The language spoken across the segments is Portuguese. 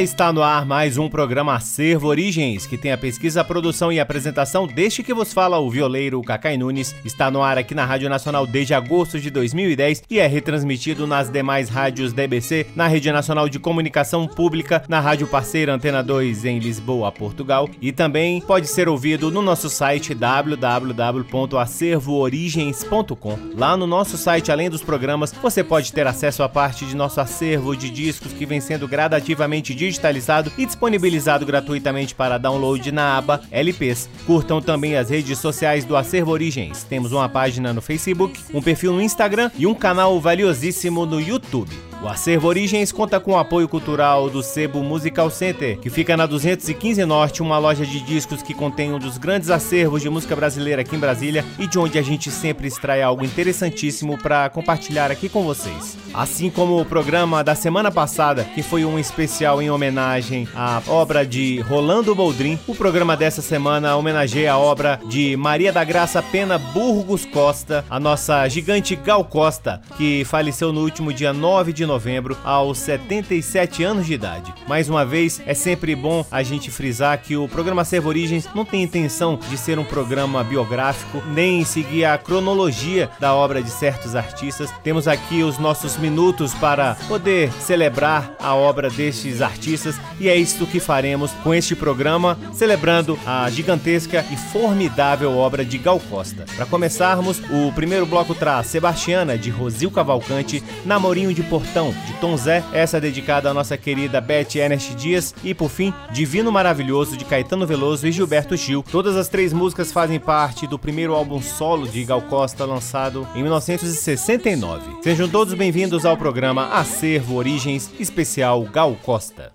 Está no ar mais um programa Acervo Origens, que tem a pesquisa, a produção e a apresentação deste que vos fala o violeiro Cacai Nunes. Está no ar aqui na Rádio Nacional desde agosto de 2010 e é retransmitido nas demais rádios DBC, na Rede Nacional de Comunicação Pública, na Rádio Parceira Antena 2 em Lisboa, Portugal, e também pode ser ouvido no nosso site www.acervoorigens.com. Lá no nosso site, além dos programas, você pode ter acesso a parte de nosso acervo de discos que vem sendo gradativamente digitalizado e disponibilizado gratuitamente para download na aba LPs. Curtam também as redes sociais do Acervo Origens. Temos uma página no Facebook, um perfil no Instagram e um canal valiosíssimo no YouTube. O Acervo Origens conta com o apoio cultural do Sebo Musical Center, que fica na 215 Norte, uma loja de discos que contém um dos grandes acervos de música brasileira aqui em Brasília e de onde a gente sempre extrai algo interessantíssimo para compartilhar aqui com vocês. Assim como o programa da semana passada, que foi um especial em homenagem à obra de Rolando Boldrin, o programa dessa semana homenageia a obra de Maria da Graça Pena Burgos Costa, a nossa gigante Gal Costa, que faleceu no último dia 9 de novembro, aos 77 anos de idade. Mais uma vez, é sempre bom a gente frisar que o programa Servo Origens não tem intenção de ser um programa biográfico, nem seguir a cronologia da obra de certos artistas. Temos aqui os nossos minutos para poder celebrar a obra destes artistas e é isso que faremos com este programa, celebrando a gigantesca e formidável obra de Gal Costa. Para começarmos, o primeiro bloco traz Sebastiana de Rosil Cavalcante, Namorinho de Portão de Tom Zé, essa dedicada à nossa querida Beth Ernest Dias e por fim, Divino Maravilhoso de Caetano Veloso e Gilberto Gil. Todas as três músicas fazem parte do primeiro álbum solo de Gal Costa lançado em 1969. Sejam todos bem-vindos ao programa Acervo Origens Especial Gal Costa.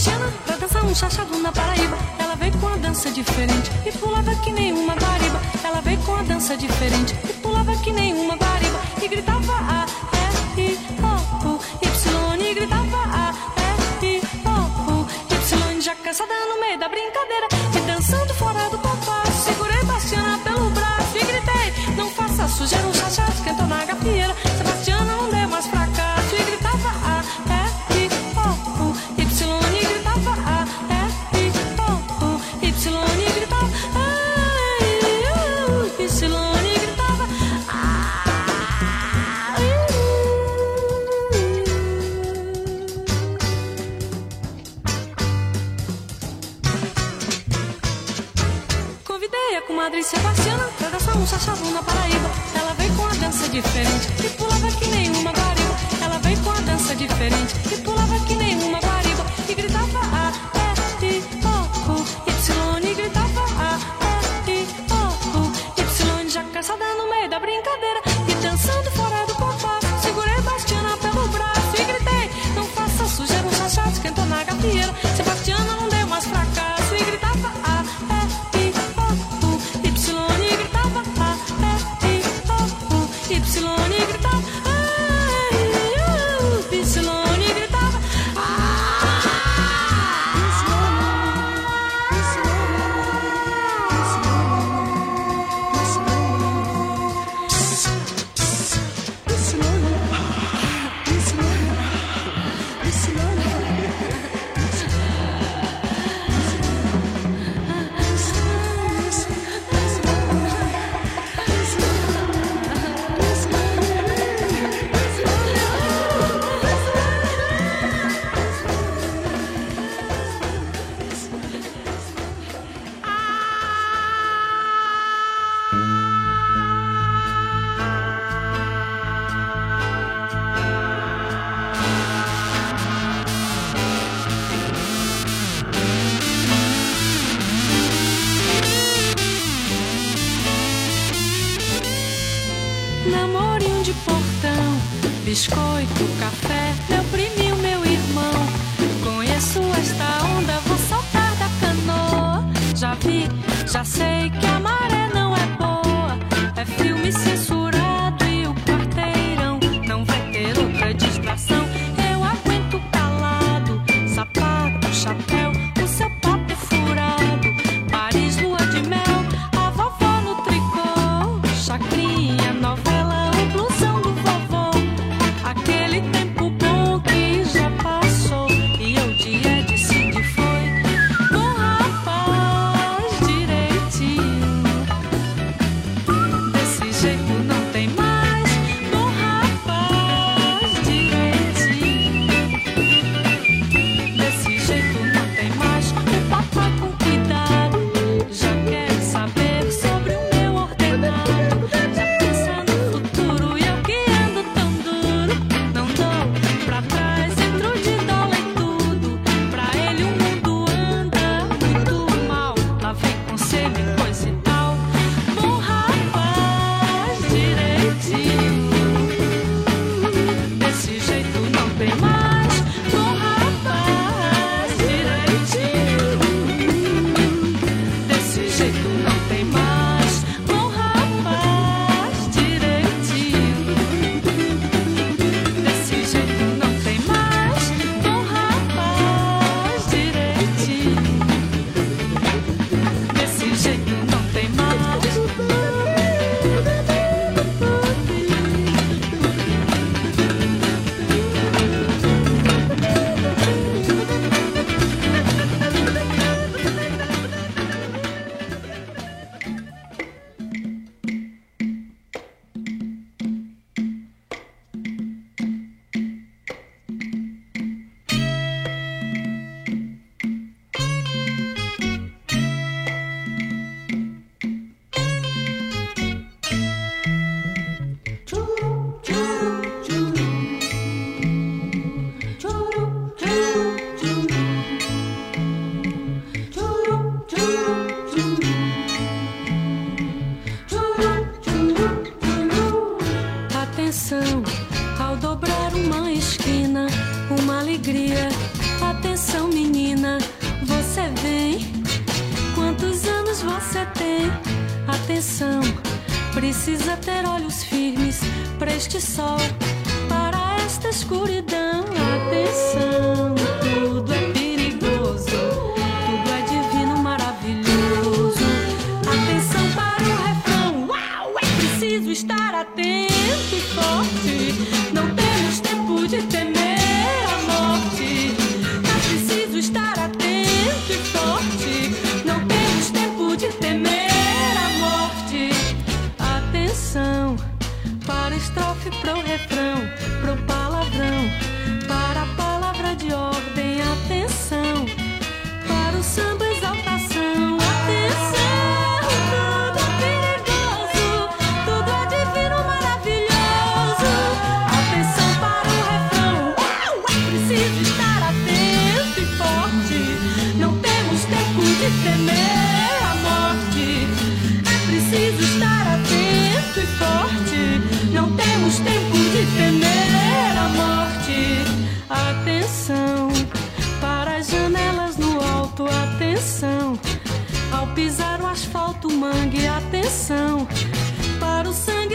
dançar um chachado na Paraíba. Ela veio com a dança diferente e pulava que nem uma guariba. Ela veio com a dança diferente e pulava que nem uma guariba. E gritava A, E, Madre Sebastiana pra dançar um chachado na Paraíba. Ela veio com a dança diferente e pulava que nem uma guariba. Ela veio com a dança diferente e pulava que nem uma guariba.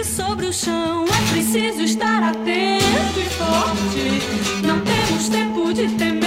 sobre o chão. É preciso estar atento e forte. Não temos tempo de temer.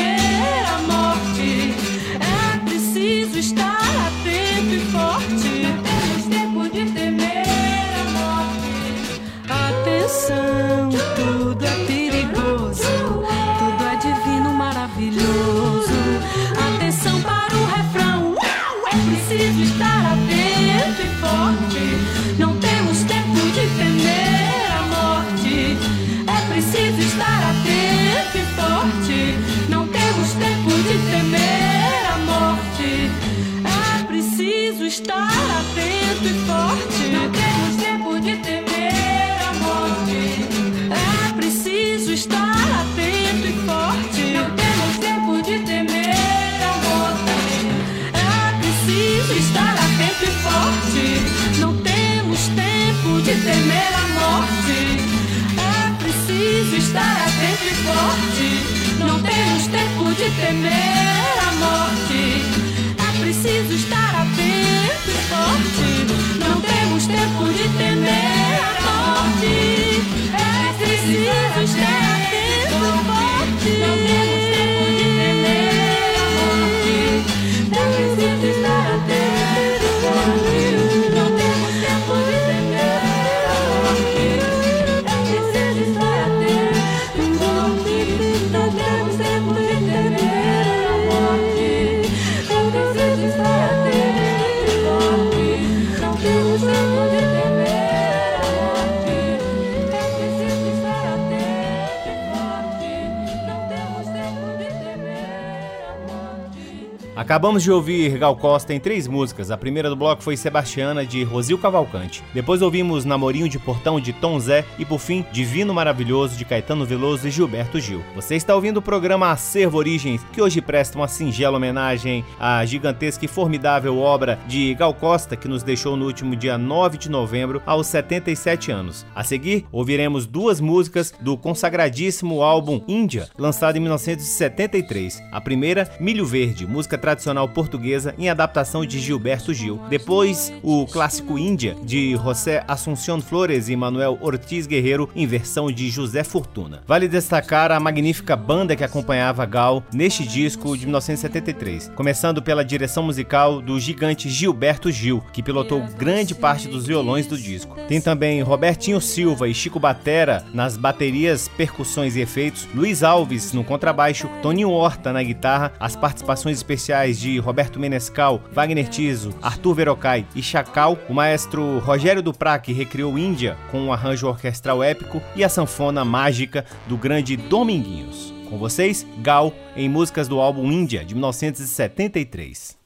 Acabamos de ouvir Gal Costa em três músicas. A primeira do bloco foi Sebastiana, de Rosil Cavalcante. Depois ouvimos Namorinho de Portão, de Tom Zé. E por fim, Divino Maravilhoso, de Caetano Veloso e Gilberto Gil. Você está ouvindo o programa Acervo Origens, que hoje presta uma singela homenagem à gigantesca e formidável obra de Gal Costa, que nos deixou no último dia 9 de novembro, aos 77 anos. A seguir, ouviremos duas músicas do consagradíssimo álbum Índia, lançado em 1973. A primeira, Milho Verde, música tradicional portuguesa em adaptação de Gilberto Gil. Depois, o clássico Índia, de José Assunción Flores e Manuel Ortiz Guerreiro, em versão de José Fortuna. Vale destacar a magnífica banda que acompanhava Gal neste disco de 1973, começando pela direção musical do gigante Gilberto Gil, que pilotou grande parte dos violões do disco. Tem também Robertinho Silva e Chico Batera nas baterias, percussões e efeitos, Luiz Alves no contrabaixo, Toninho Horta na guitarra, as participações especiais de Roberto Menescal, Wagner Tiso, Arthur Verocai e Chacal, o maestro Rogério Duprat que recriou Índia com um arranjo orquestral épico e a sanfona mágica do grande Dominguinhos. Com vocês, Gal, em músicas do álbum Índia de 1973.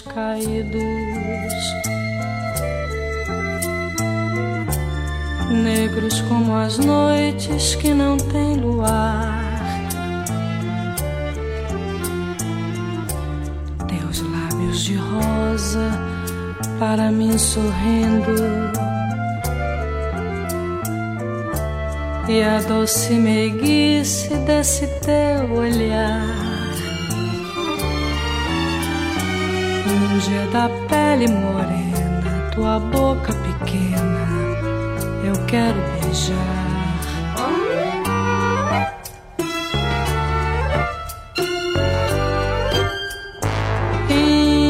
Caídos. Negros como as noites que não têm luar. Teus lábios de rosa para mim sorrindo. E a doce meiguice desse teu olhar. Dia da pele morena, tua boca pequena, eu quero beijar. e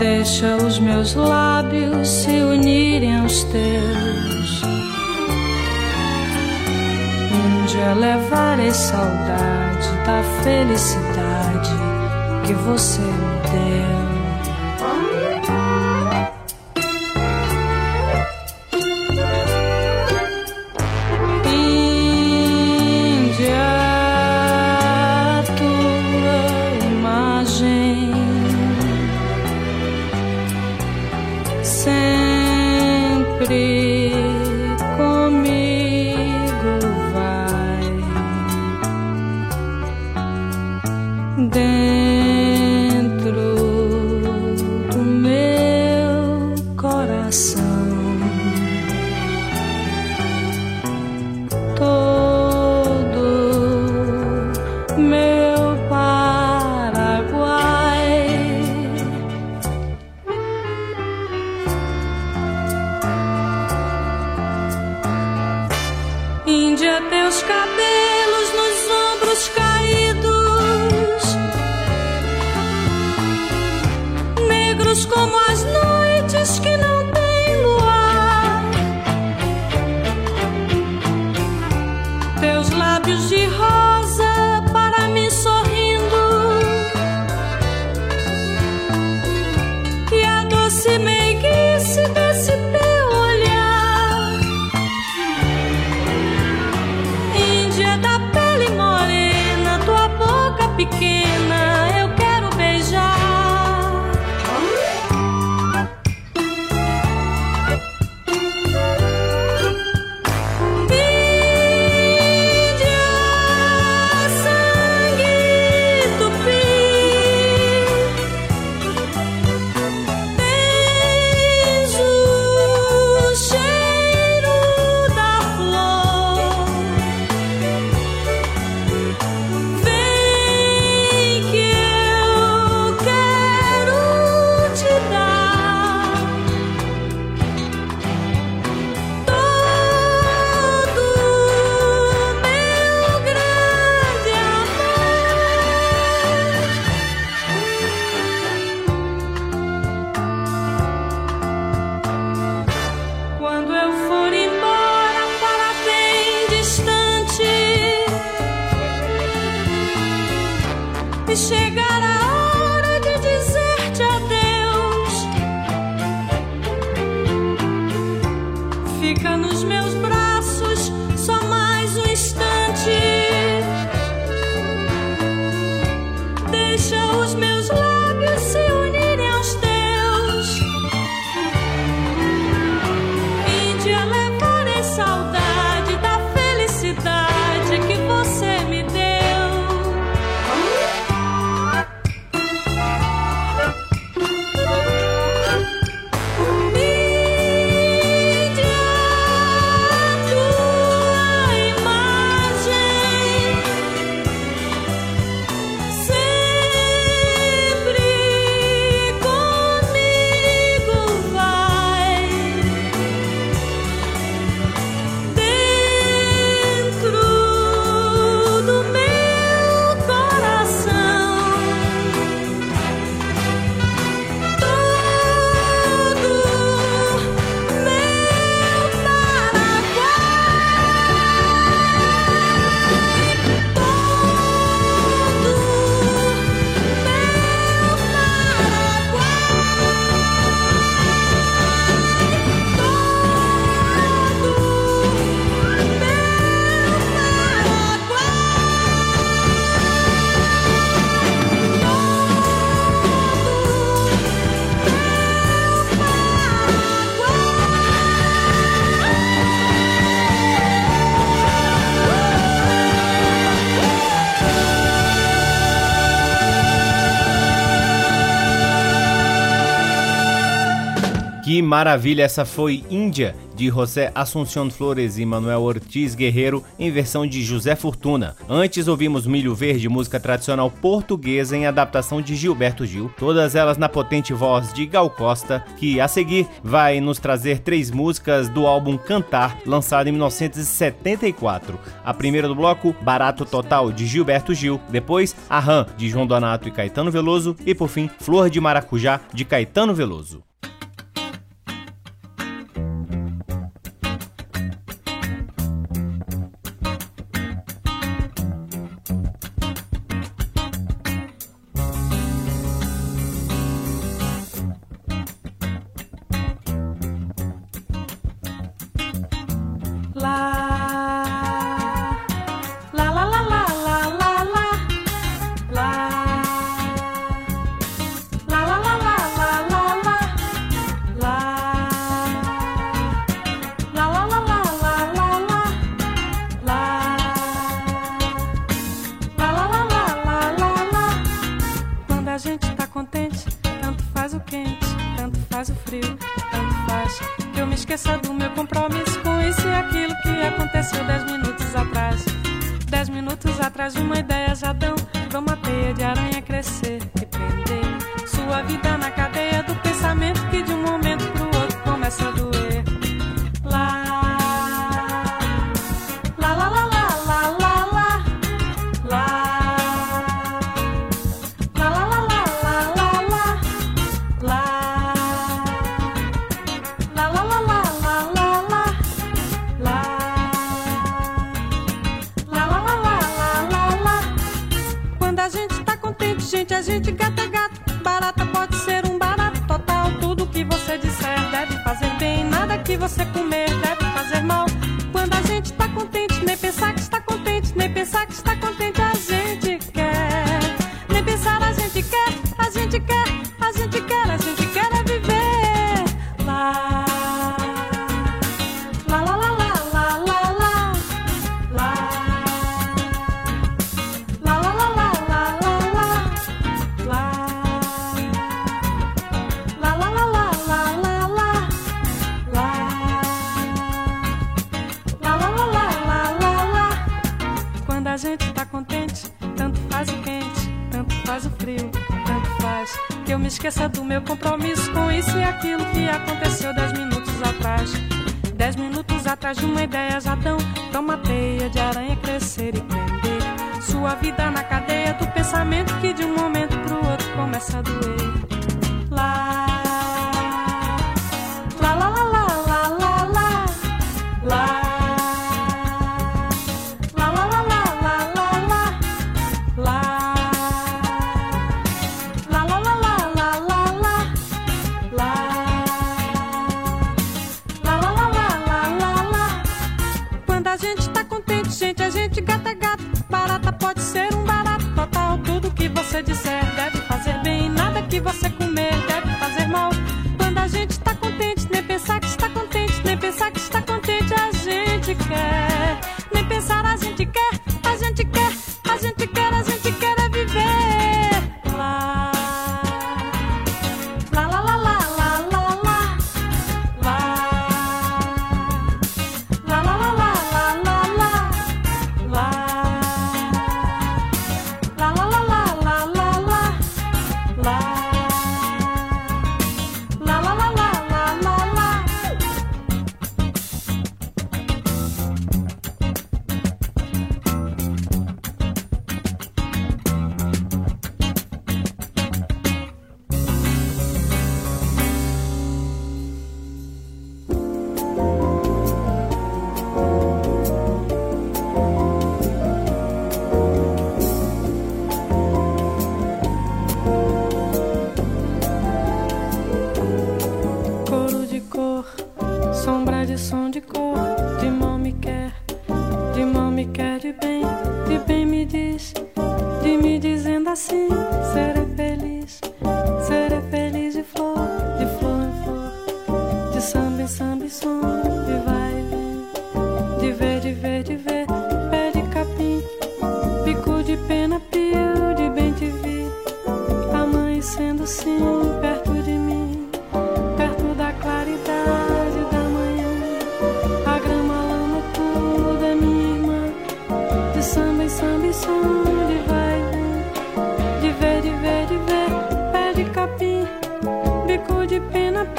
Deixa os meus lábios se unirem aos teus. Um dia levarei saudade da felicidade que você me deu. sun. Que maravilha, essa foi Índia de José Assunção Flores e Manuel Ortiz Guerreiro em versão de José Fortuna. Antes ouvimos Milho Verde, música tradicional portuguesa em adaptação de Gilberto Gil, todas elas na potente voz de Gal Costa, que a seguir vai nos trazer três músicas do álbum Cantar, lançado em 1974. A primeira do bloco, Barato Total de Gilberto Gil, depois Arran de João Donato e Caetano Veloso e por fim Flor de Maracujá de Caetano Veloso.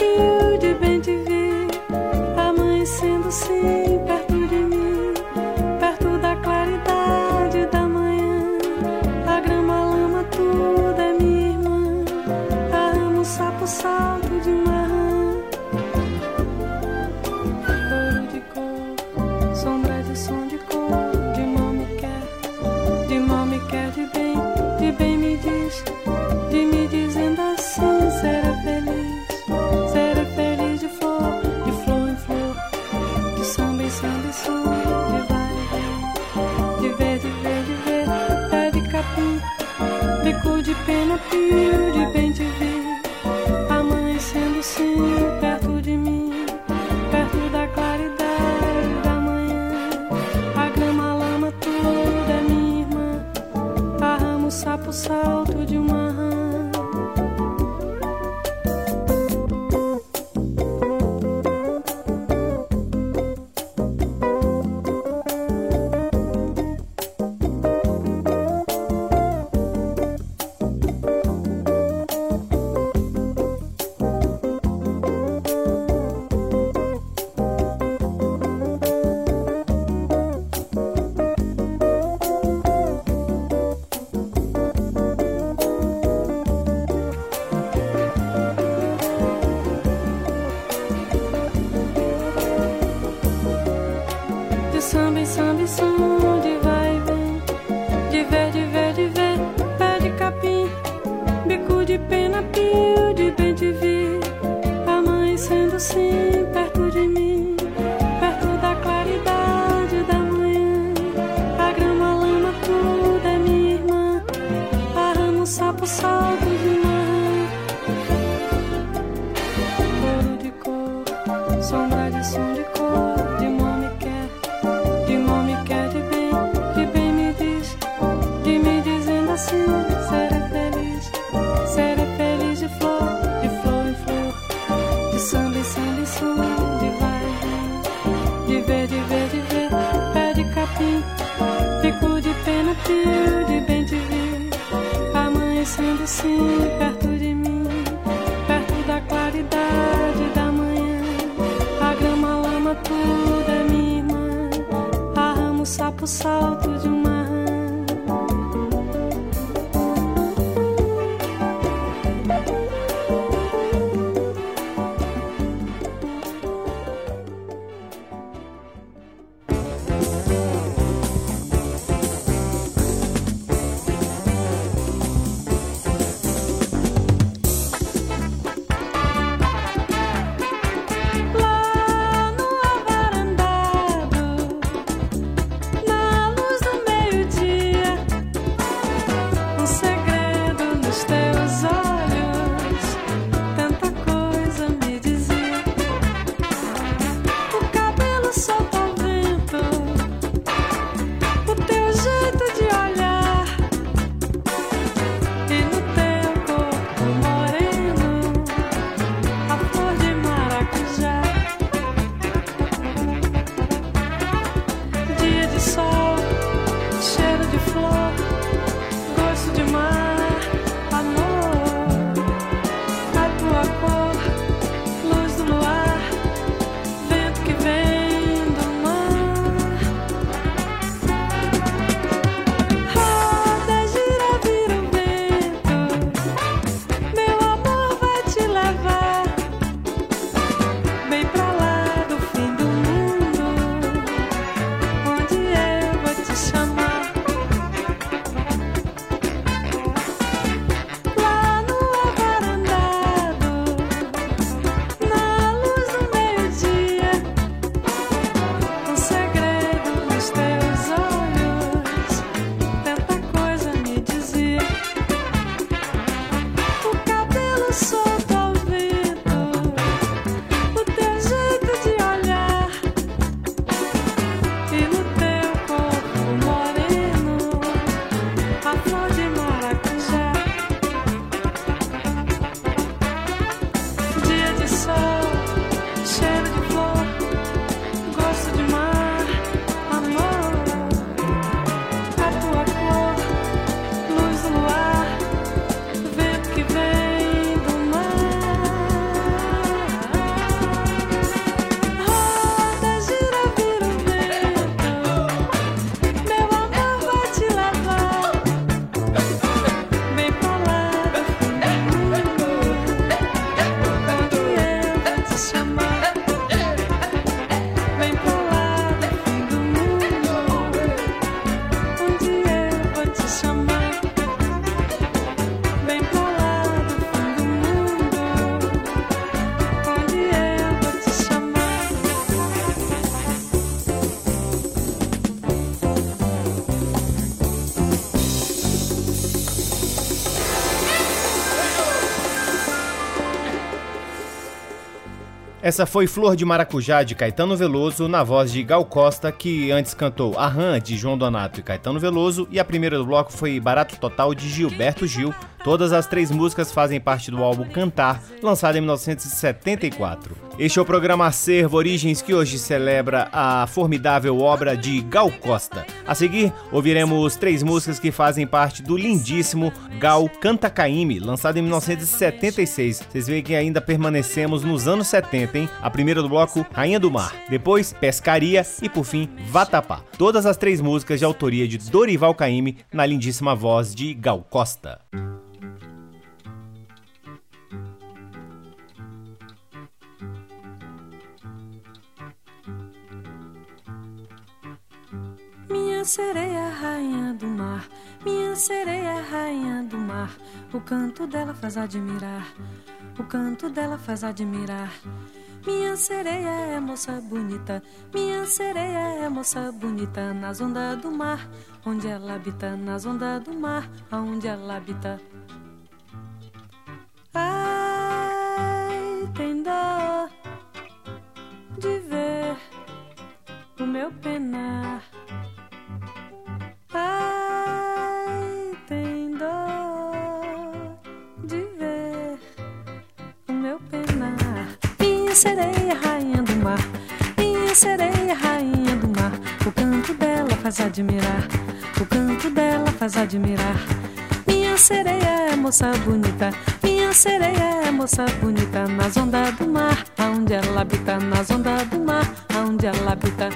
Cheiro nunca Essa foi Flor de Maracujá de Caetano Veloso, na voz de Gal Costa, que antes cantou A Rã de João Donato e Caetano Veloso, e a primeira do bloco foi Barato Total de Gilberto Gil. Todas as três músicas fazem parte do álbum Cantar, lançado em 1974. Este é o programa Acervo Origens que hoje celebra a formidável obra de Gal Costa. A seguir, ouviremos três músicas que fazem parte do lindíssimo Gal Canta Caime, lançado em 1976. Vocês veem que ainda permanecemos nos anos 70, hein? A primeira do bloco, Rainha do Mar. Depois, Pescaria e por fim, Vatapá. Todas as três músicas de autoria de Dorival Caime na lindíssima voz de Gal Costa. Minha sereia, rainha do mar, minha sereia, rainha do mar. O canto dela faz admirar, o canto dela faz admirar. Minha sereia é moça bonita, minha sereia é moça bonita nas ondas do mar, onde ela habita, nas ondas do mar, aonde ela habita. Ai, tem dó de ver o meu penar. Sereia, rainha do mar. Minha sereia, rainha do mar. O canto dela faz admirar. O canto dela faz admirar. Minha sereia é moça bonita. Minha sereia é moça bonita. Nas ondas do mar, aonde ela habita. Nas ondas do mar, aonde ela habita.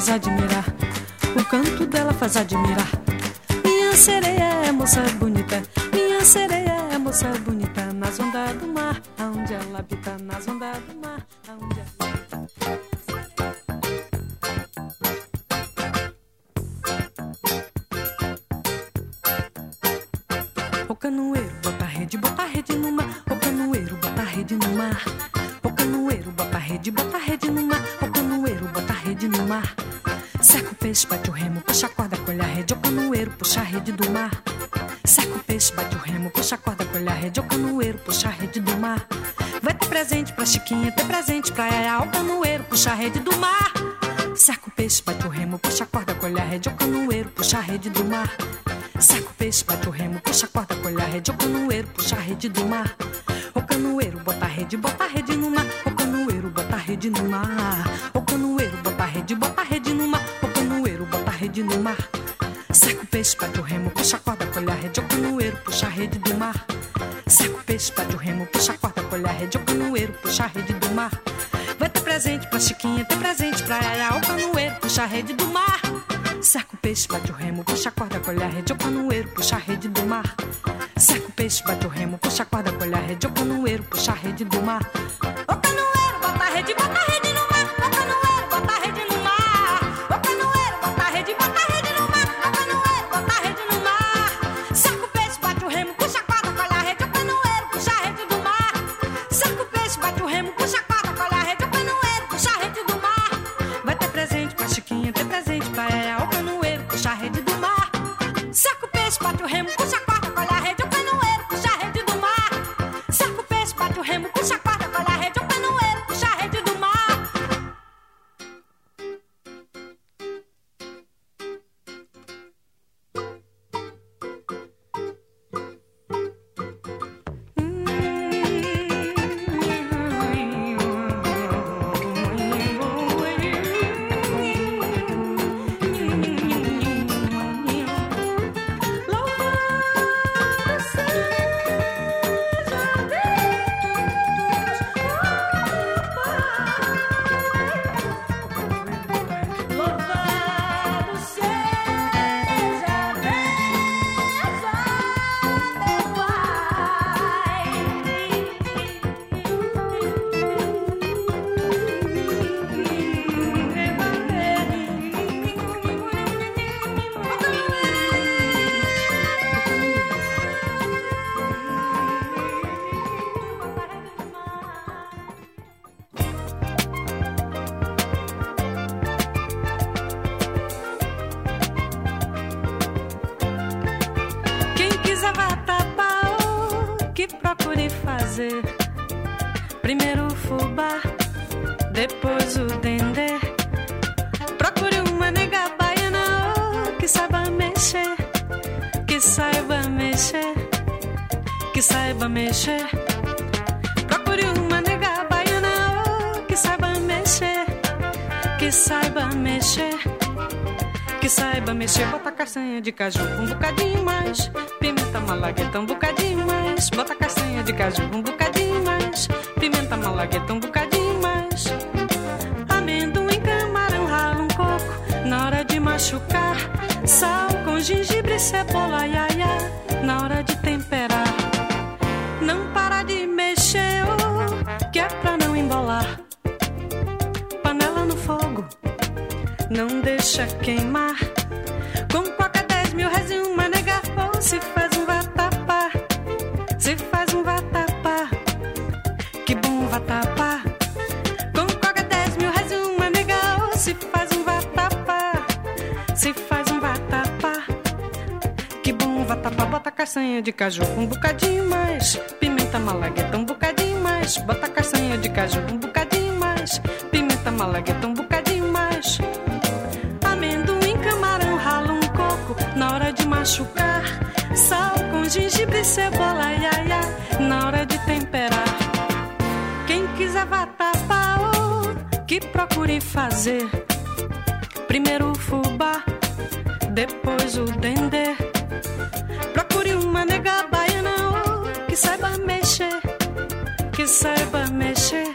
Canoeiro, saiba mexer, bota castanha de caju um bocadinho mais. Pimenta malagueta um bocadinho mais. Bota castanha de caju um bocadinho mais. Pimenta malagueta um bocadinho mais. Amendoim, camarão, rala um coco. Na hora de machucar, sal com gengibre, cebola, iaia. Na hora de temperar, não para de mexer, não deixa queimar. Com qualquer 10 mil reais e uma nega, ou se faz um vatapá. Se faz um vatapá, que bom vatapá. Com qualquer 10 mil reais e uma nega, ou se faz um vatapá. Se faz um vatapá, que bom vatapá. Bota castanha de caju um bocadinho mais. Pimenta malagueta um bocadinho mais. Bota castanha de caju um bocadinho mais. Pimenta malagueta um bocadinho na hora de machucar. Sal com gengibre, cebola, iaia, na hora de temperar. Quem quiser vatapá, oh, que procure fazer. Primeiro o fubá, depois o dendê. Procure uma nega baiana, que saiba mexer, que saiba mexer,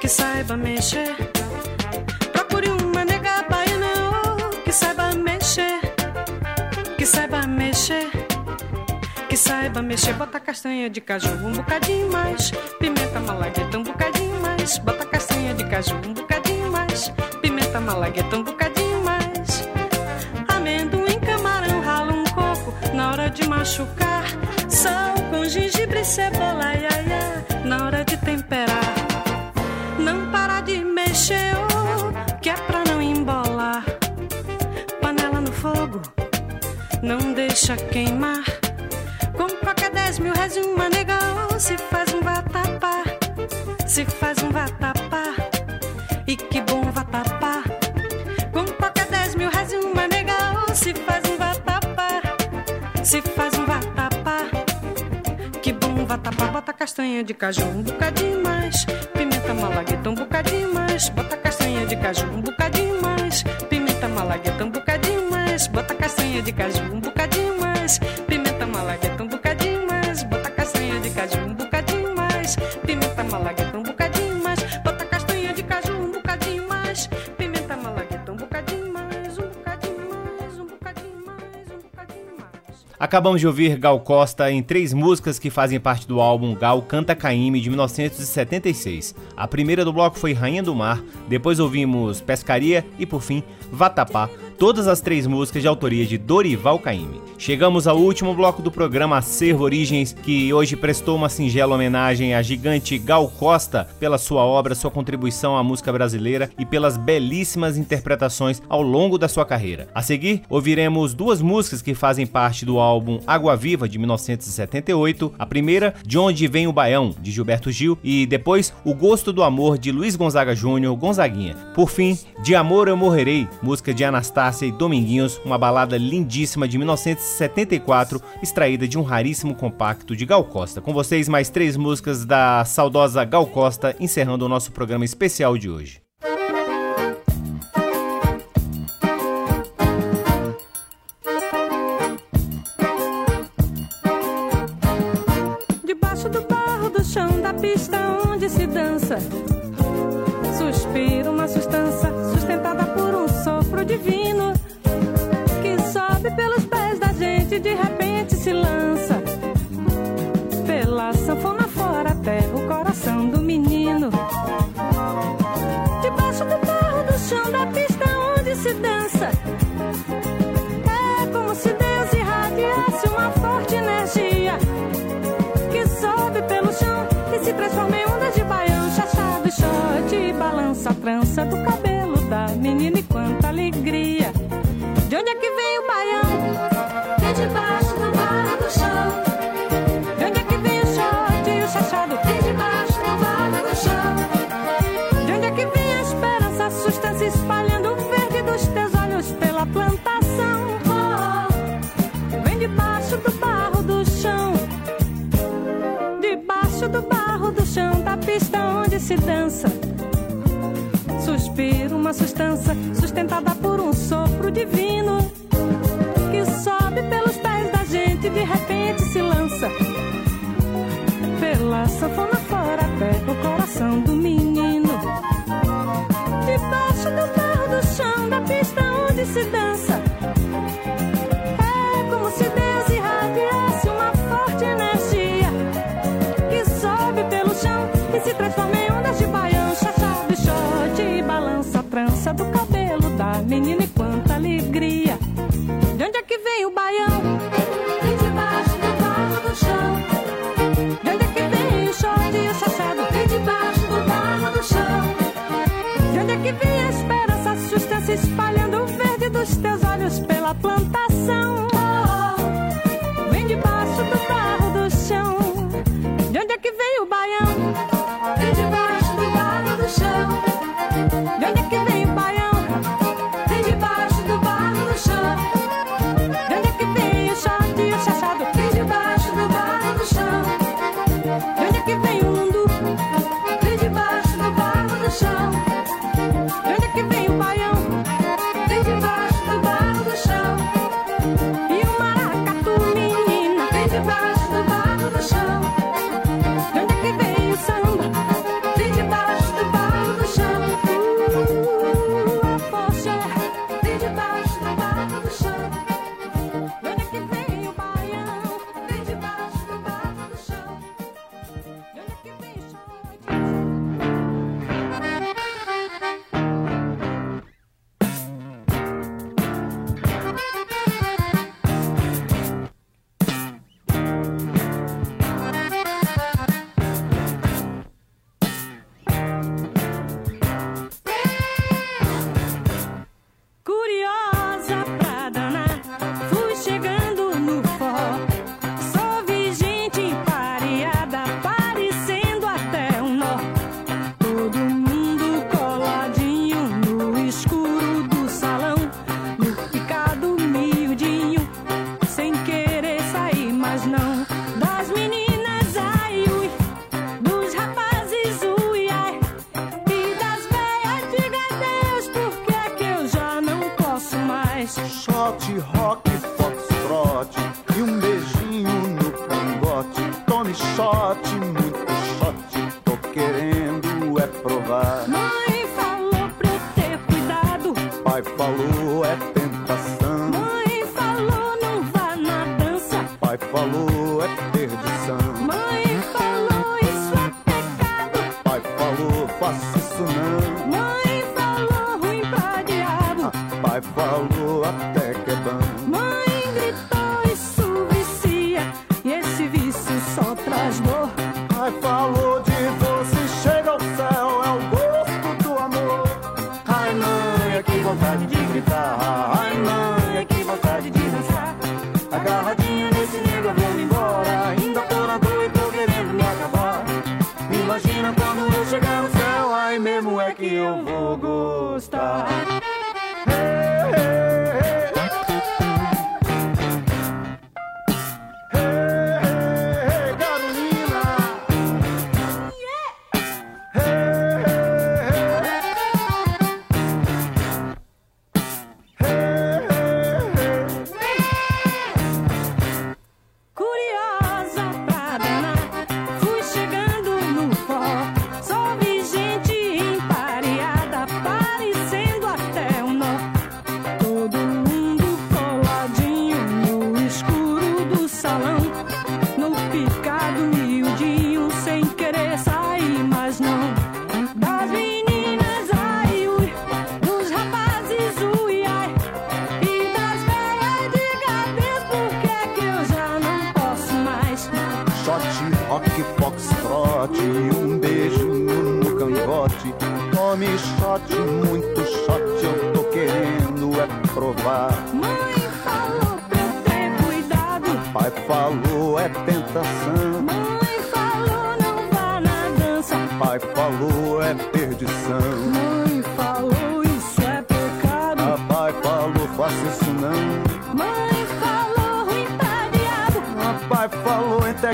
que saiba mexer. Saiba mexer. Bota castanha de caju um bocadinho mais, pimenta malagueta um bocadinho mais. Bota castanha de caju um bocadinho mais, pimenta malagueta um bocadinho mais. Amendoim, camarão, rala um coco na hora de machucar. Sal com gengibre, cebola, iaia, na hora de temperar. Não para de mexer, oh, que é pra não embolar. Panela no fogo, não deixa queimar. Com qualquer 10 mil reais e uma nega, se faz um vatapá. Se faz um vatapá, e que bom vatapá. Com qualquer 10 mil reais e uma nega, se faz um vatapá. Se faz um vatapá. Que bom vatapá, bota castanha de caju um bocadinho mais. Pimenta malagueta um bocadinho mais. Bota castanha de caju um bocadinho mais. Pimenta malagueta um bocadinho mais. Bota castanha de caju um bocadinho mais. Acabamos de ouvir Gal Costa em três músicas que fazem parte do álbum Gal Canta Caíme de 1976. A primeira do bloco foi Rainha do Mar, depois ouvimos Pescaria e por fim Vatapá, todas as três músicas de autoria de Dorival Caymmi. Chegamos ao último bloco do programa Acervo Origens, que hoje prestou uma singela homenagem à gigante Gal Costa pela sua obra, sua contribuição à música brasileira e pelas belíssimas interpretações ao longo da sua carreira. A seguir, ouviremos duas músicas que fazem parte do álbum Água Viva de 1978, a primeira, De Onde Vem o Baião, de Gilberto Gil, e depois O Gosto do Amor de Luiz Gonzaga Júnior, Gonzaguinha. Por fim, De Amor Eu Morrerei, música de Anastácia e Dominguinhos, uma balada lindíssima de 1974, extraída de um raríssimo compacto de Gal Costa. Com vocês, mais três músicas da saudosa Gal Costa, encerrando o nosso programa especial de hoje. trança do cabelo da menina e quanta alegria. De onde é que vem o baião? É de debaixo do barro do chão. De onde é que vem o short e o chachado? É de debaixo do barro do chão. De onde é que vem a esperança, a sustância espalhando o verde dos teus olhos pela plantação? Oh, oh. Vem debaixo do barro do chão. Debaixo do barro do chão, da pista onde se dança suspiro, uma sustância sustentada por um sopro divino que sobe pelos pés da gente e de repente se lança pela sanfona fora até o coração do menino. Debaixo do barro do chão da pista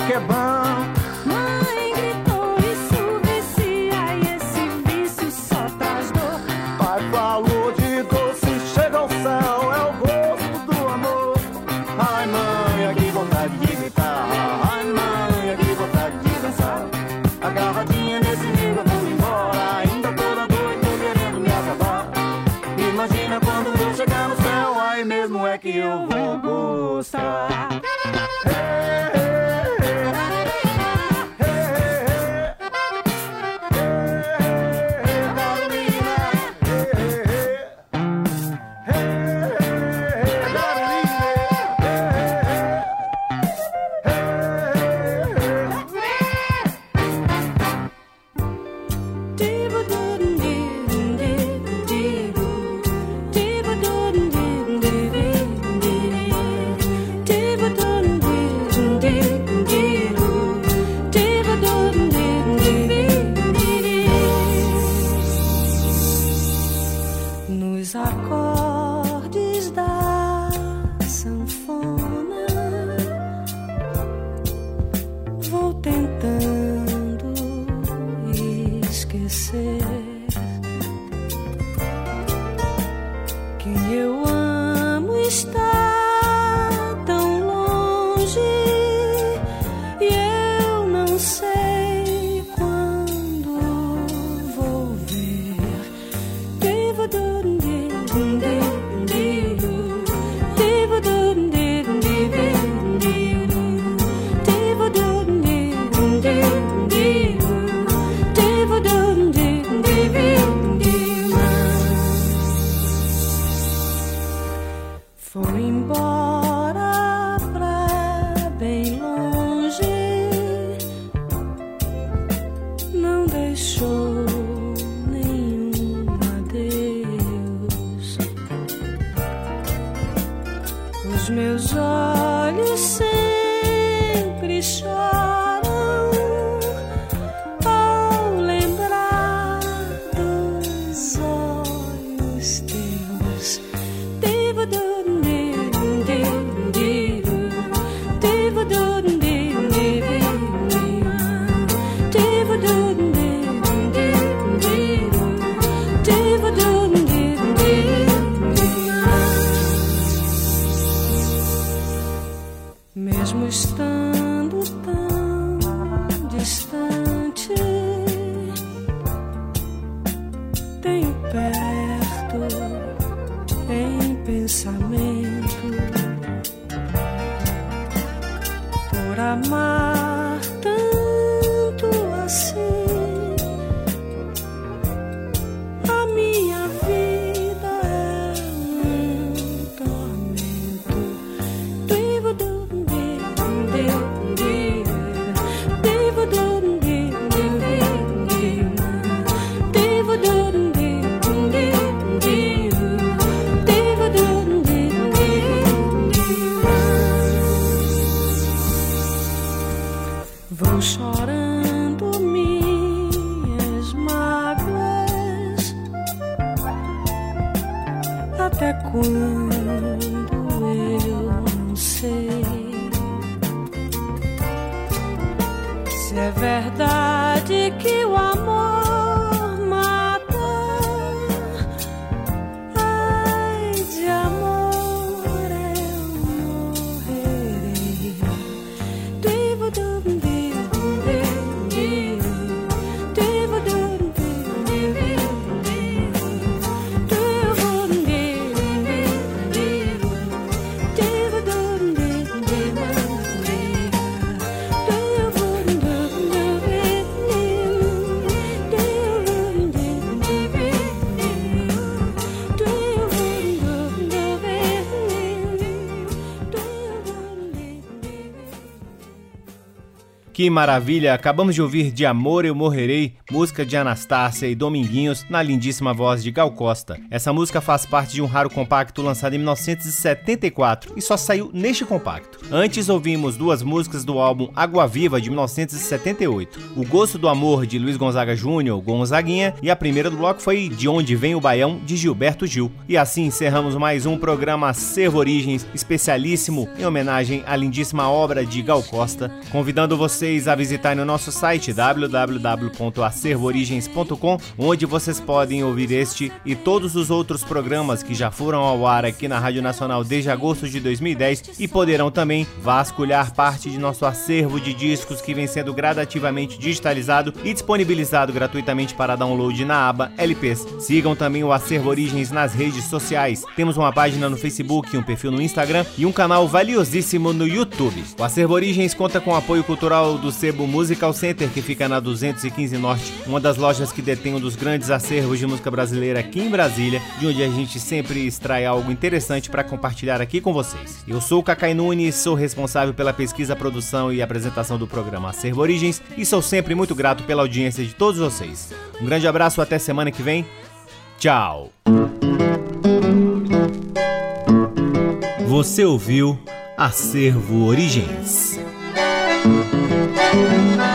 que é bom. Que maravilha! Acabamos de ouvir De Amor Eu Morrerei, música de Anastácia e Dominguinhos, na lindíssima voz de Gal Costa. Essa música faz parte de um raro compacto lançado em 1974 e só saiu neste compacto. Antes ouvimos duas músicas do álbum Água Viva de 1978. O Gosto do Amor de Luiz Gonzaga Júnior, Gonzaguinha, e a primeira do bloco foi De Onde Vem o Baião de Gilberto Gil. E assim encerramos mais um programa Servo Origens especialíssimo em homenagem à lindíssima obra de Gal Costa, convidando você vocês a visitarem o nosso site www.acervoorigens.com, onde vocês podem ouvir este e todos os outros programas que já foram ao ar aqui na Rádio Nacional desde agosto de 2010 e poderão também vasculhar parte de nosso acervo de discos que vem sendo gradativamente digitalizado e disponibilizado gratuitamente para download na aba LPs. Sigam também o Acervo Origens nas redes sociais. Temos uma página no Facebook, um perfil no Instagram e um canal valiosíssimo no YouTube. O Acervo Origens conta com apoio cultural do Sebo Musical Center, que fica na 215 Norte, uma das lojas que detém um dos grandes acervos de música brasileira aqui em Brasília, de onde a gente sempre extrai algo interessante para compartilhar aqui com vocês. Eu sou o Cacai Nunes, sou responsável pela pesquisa, produção e apresentação do programa Acervo Origens e sou sempre muito grato pela audiência de todos vocês. Um grande abraço, até semana que vem. Tchau! Você ouviu Acervo Origens. Thank you.